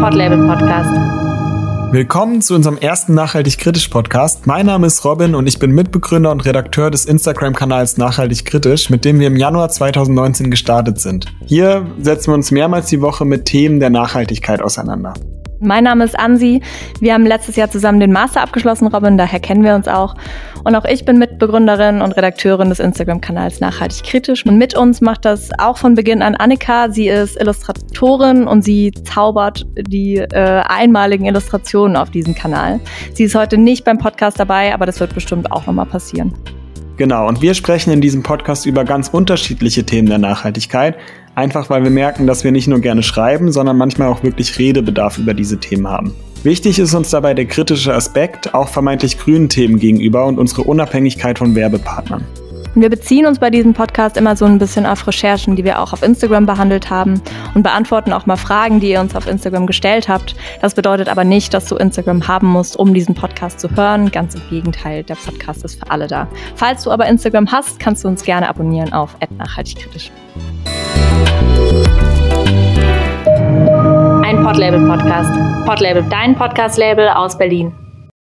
Podlabel Podcast. Willkommen zu unserem ersten Nachhaltig Kritisch Podcast. Mein Name ist Robin und ich bin Mitbegründer und Redakteur des Instagram-Kanals Nachhaltig Kritisch, mit dem wir im Januar 2019 gestartet sind. Hier setzen wir uns mehrmals die Woche mit Themen der Nachhaltigkeit auseinander. Mein Name ist Ansi. Wir haben letztes Jahr zusammen den Master abgeschlossen, Robin, daher kennen wir uns auch. Und auch ich bin Mitbegründerin und Redakteurin des Instagram-Kanals Nachhaltig Kritisch. Und mit uns macht das auch von Beginn an Annika. Sie ist Illustratorin und sie zaubert die äh, einmaligen Illustrationen auf diesem Kanal. Sie ist heute nicht beim Podcast dabei, aber das wird bestimmt auch nochmal passieren. Genau, und wir sprechen in diesem Podcast über ganz unterschiedliche Themen der Nachhaltigkeit, einfach weil wir merken, dass wir nicht nur gerne schreiben, sondern manchmal auch wirklich Redebedarf über diese Themen haben. Wichtig ist uns dabei der kritische Aspekt, auch vermeintlich grünen Themen gegenüber und unsere Unabhängigkeit von Werbepartnern. Wir beziehen uns bei diesem Podcast immer so ein bisschen auf Recherchen, die wir auch auf Instagram behandelt haben und beantworten auch mal Fragen, die ihr uns auf Instagram gestellt habt. Das bedeutet aber nicht, dass du Instagram haben musst, um diesen Podcast zu hören. Ganz im Gegenteil, der Podcast ist für alle da. Falls du aber Instagram hast, kannst du uns gerne abonnieren auf nachhaltigkritisch. Ein Podlabel Podcast. Podlabel, dein Podcast-Label aus Berlin.